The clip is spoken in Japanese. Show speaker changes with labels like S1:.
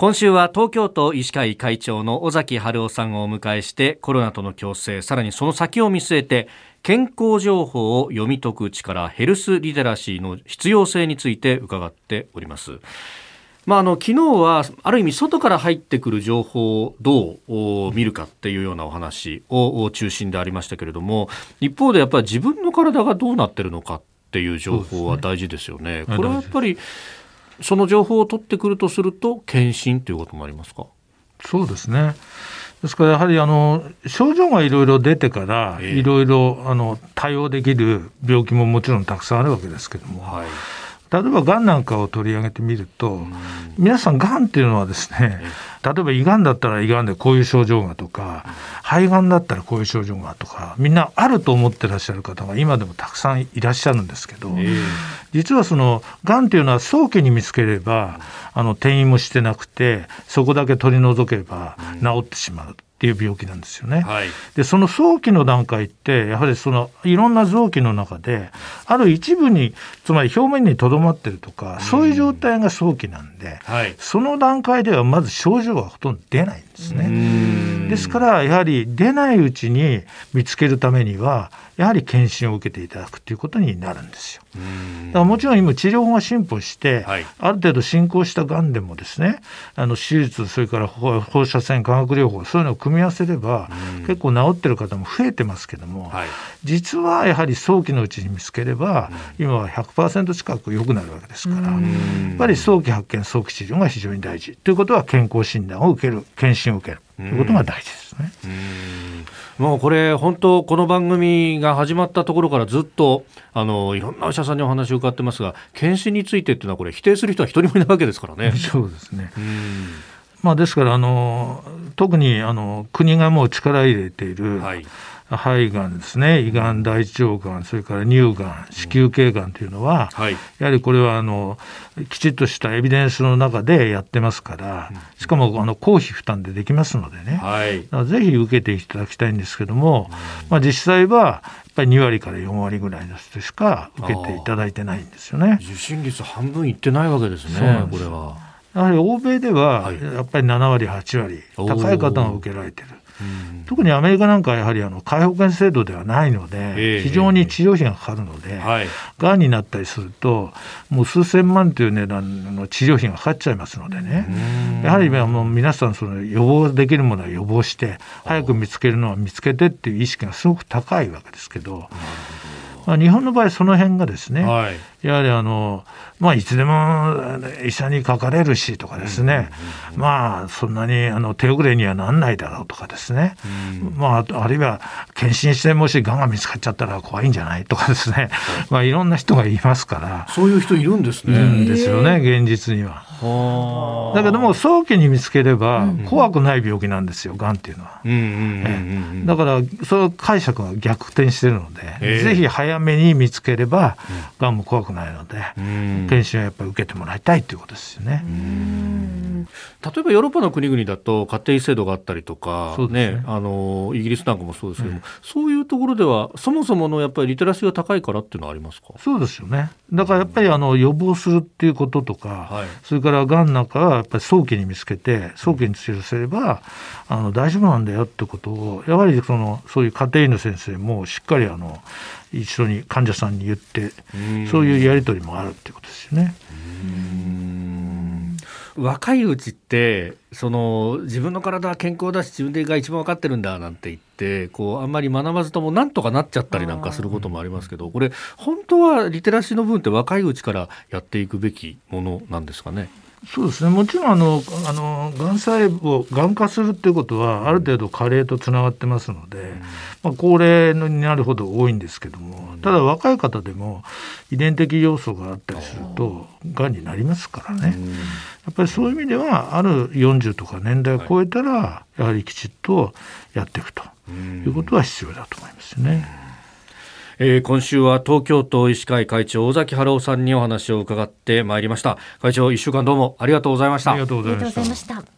S1: 今週は東京都医師会会長の尾崎春夫さんをお迎えしてコロナとの共生さらにその先を見据えて健康情報を読み解く力ヘルスリテラシーの必要性について伺っております。まあ、あの昨日はある意味外から入ってくる情報をどう見るかっていうようなお話を中心でありましたけれども一方でやっぱり自分の体がどうなってるのかっていう情報は大事ですよね。ねこれはやっぱりその情報を取ってくるとすると検診ということになりますか？
S2: そうですね。ですからやはりあの症状がいろいろ出てからいろいろ対応できる病気ももちろんたくさんあるわけですけども、はい、例えばがんなんかを取り上げてみると、皆さんがんっていうのはですね例えば胃がんだったら胃がんでこういう症状がとか肺がんだったらこういう症状がとかみんなあると思ってらっしゃる方が今でもたくさんいらっしゃるんですけど、実はそのがんっていうのは早期に見つければあの転移もしてなくてそこだけ取り除けば治ってしまう。っていう病気なんですよね。はい、でその早期の段階ってやはりそのいろんな臓器の中である一部につまり表面にとどまってるとか、そういう状態が早期なんで、はい、その段階ではまず症状がほとんど出ないんですね。ですからやはり出ないうちに見つけるためにはやはり検診を受けていただくということになるんですよ。だからもちろん今治療法が進歩して、はい、ある程度進行したがんでもですねあの手術それから放射線化学療法そういうのを組み合わせれば結構治ってる方も増えてますけども、はい、実はやはり早期のうちに見つければ今は100%近く良くなるわけですからやっぱり早期発見早期治療が非常に大事ということは健康診断を受ける検診を受けるということが大事ですね。
S1: もうこれ本当この番組が始まったところからずっとあのいろんなお医者さんにお話を伺ってますが検診についてっていうのはこれ否定する人は一人もいないわけですからね。
S2: そうですね。まあ、ですからあの特にあの国がもう力入れている、はい肺がんですね。胃がん大腸がんそれから乳がん子宮頸がんというのは、はい、やはりこれはあのきちっとしたエビデンスの中でやってますからしかもあの公費負担でできますのでね、はい、ぜひ受けていただきたいんですけども、まあ、実際はやっぱり2割から4割ぐらいの人しか受けていただいてないんですよね。
S1: 受診率半分いってないわけですねこれは。
S2: やはり欧米ではやっぱり7割8割高い方が受けられてる。特にアメリカなんかはやはりあの皆保険制度ではないので、非常に治療費がかかるので、がんになったりすると、もう数千万という値段の治療費がかかっちゃいますのでね、やはりもう皆さん、その予防できるものは予防して、早く見つけるのは見つけてっていう意識がすごく高いわけですけど。まあ、日本の場合その辺がですね、はい、やはりあの、まあ、いつでも医者にかかれるしとかですね、まあそんなにあの手遅れにはなんないだろうとかですね、まあ、あるいは検診してもしがんが見つかっちゃったら怖いんじゃないとかですね、まあ、いろんな人がいますから。
S1: そういう人いるんですね。い
S2: るんですよね現実には。だけども早期に見つければ怖くない病気なんですよ、がんっていうのは。だからその解釈が逆転してるので、ぜひ早めに見つければがん。も怖くないので、検診はやっぱり受けてもらいたいということですよね。
S1: 例えばヨーロッパの国々だと家庭制度があったりとか、ね、ね、あのイギリスなんかもそうですけども、そういうところではそもそものやっぱりリテラシーが高いからっていうのはありますか？
S2: そうですよね。だからやっぱりあの予防するっていうこととか、はい、それからがんなんかはやっぱり早期に見つけて早期に治療すればあの大丈夫なんだよってことをやはりそのそういう家庭医の先生もしっかりあの一緒に患者さんに言ってそういうやり取りもあるってことですよね。
S1: 若いうちってその自分の体は健康だし自分が一番分かってるんだなんて言ってこうあんまり学ばずともなんとかなっちゃったりなんかすることもありますけどこれ本当はリテラシーの分って若いうちからやっていくべきものなんですかね？
S2: そうですね。もちろんあのあのがん細胞がん化するっていうことはある程度加齢とつながってますので、うん、まあ、高齢になるほど多いんですけどもただ若い方でも遺伝的要素があったりするとがんになりますからね、うん、やっぱりそういう意味ではある40とか年代を超えたらやはりきちっとやっていくということは必要だと思いますね。
S1: えー、今週は東京都医師会会長尾崎春夫さんにお話を伺ってまいりました。会長一週間どうもありがとうございました。
S2: ありがとうございました